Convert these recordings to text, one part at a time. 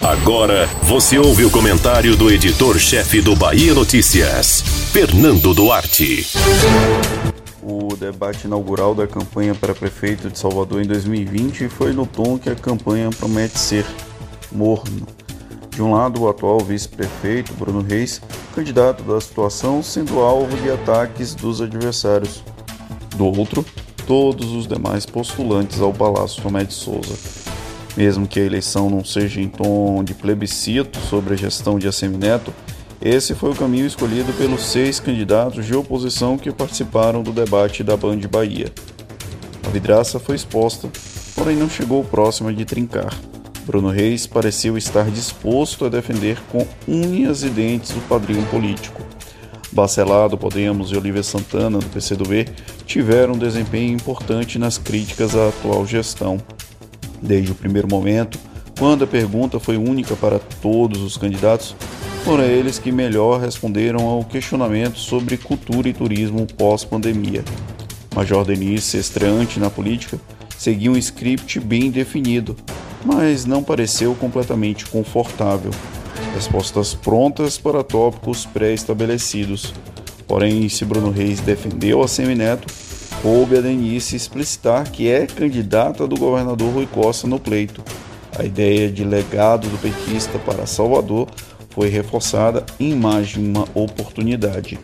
Agora você ouve o comentário do editor-chefe do Bahia Notícias, Fernando Duarte. O debate inaugural da campanha para prefeito de Salvador em 2020 foi no tom que a campanha promete ser morno. De um lado, o atual vice-prefeito, Bruno Reis, candidato da situação, sendo alvo de ataques dos adversários. Do outro, todos os demais postulantes ao Palácio Tomé de Souza. Mesmo que a eleição não seja em tom de plebiscito sobre a gestão de Assemineto, esse foi o caminho escolhido pelos seis candidatos de oposição que participaram do debate da Band Bahia. A vidraça foi exposta, porém não chegou próxima de trincar. Bruno Reis pareceu estar disposto a defender com unhas e dentes o padrinho político. Bacelado, Podemos e Olívia Santana, do PCdoB, tiveram um desempenho importante nas críticas à atual gestão. Desde o primeiro momento, quando a pergunta foi única para todos os candidatos, foram eles que melhor responderam ao questionamento sobre cultura e turismo pós-pandemia. Major Denise, estreante na política, seguia um script bem definido, mas não pareceu completamente confortável. Respostas prontas para tópicos pré-estabelecidos. Porém, se Bruno Reis defendeu a Semineto, coube a Denise explicitar que é candidata do governador Rui Costa no pleito. A ideia de legado do petista para Salvador foi reforçada em mais de uma oportunidade.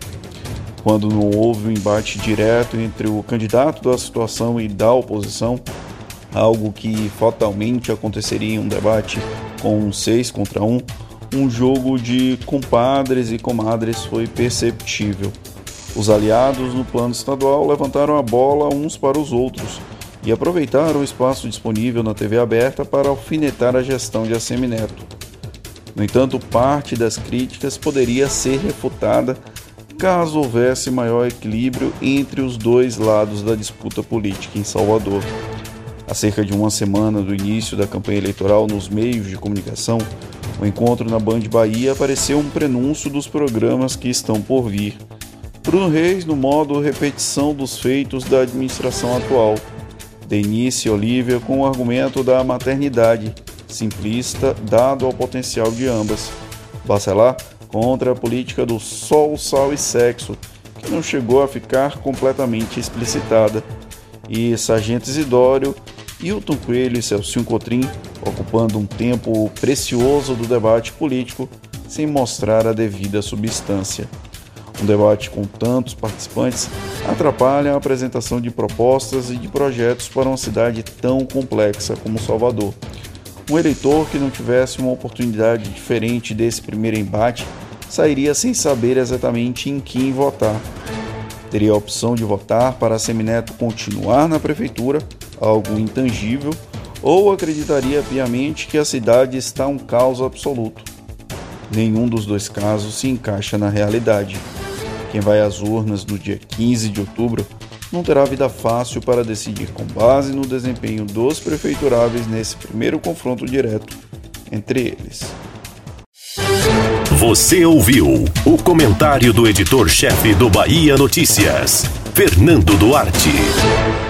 Quando não houve um embate direto entre o candidato da situação e da oposição, algo que fatalmente aconteceria em um debate com um seis contra um, um jogo de compadres e comadres foi perceptível. Os aliados no plano estadual levantaram a bola uns para os outros e aproveitaram o espaço disponível na TV aberta para alfinetar a gestão de Assemineto. No entanto, parte das críticas poderia ser refutada caso houvesse maior equilíbrio entre os dois lados da disputa política em Salvador. Há cerca de uma semana do início da campanha eleitoral nos meios de comunicação, o encontro na Band Bahia apareceu um prenúncio dos programas que estão por vir. Bruno Reis no modo repetição dos feitos da administração atual. Denise Olivia com o argumento da maternidade, simplista dado ao potencial de ambas. Bacelar contra a política do sol, sal e sexo, que não chegou a ficar completamente explicitada. E Sargento Isidório Hilton Coelho e Celcinho Cotrim ocupando um tempo precioso do debate político sem mostrar a devida substância. Um debate com tantos participantes atrapalha a apresentação de propostas e de projetos para uma cidade tão complexa como Salvador. Um eleitor que não tivesse uma oportunidade diferente desse primeiro embate sairia sem saber exatamente em quem votar. Teria a opção de votar para a Semineto continuar na prefeitura algo intangível, ou acreditaria piamente que a cidade está um caos absoluto. Nenhum dos dois casos se encaixa na realidade. Quem vai às urnas no dia 15 de outubro não terá vida fácil para decidir com base no desempenho dos prefeituráveis nesse primeiro confronto direto entre eles. Você ouviu o comentário do editor-chefe do Bahia Notícias, Fernando Duarte.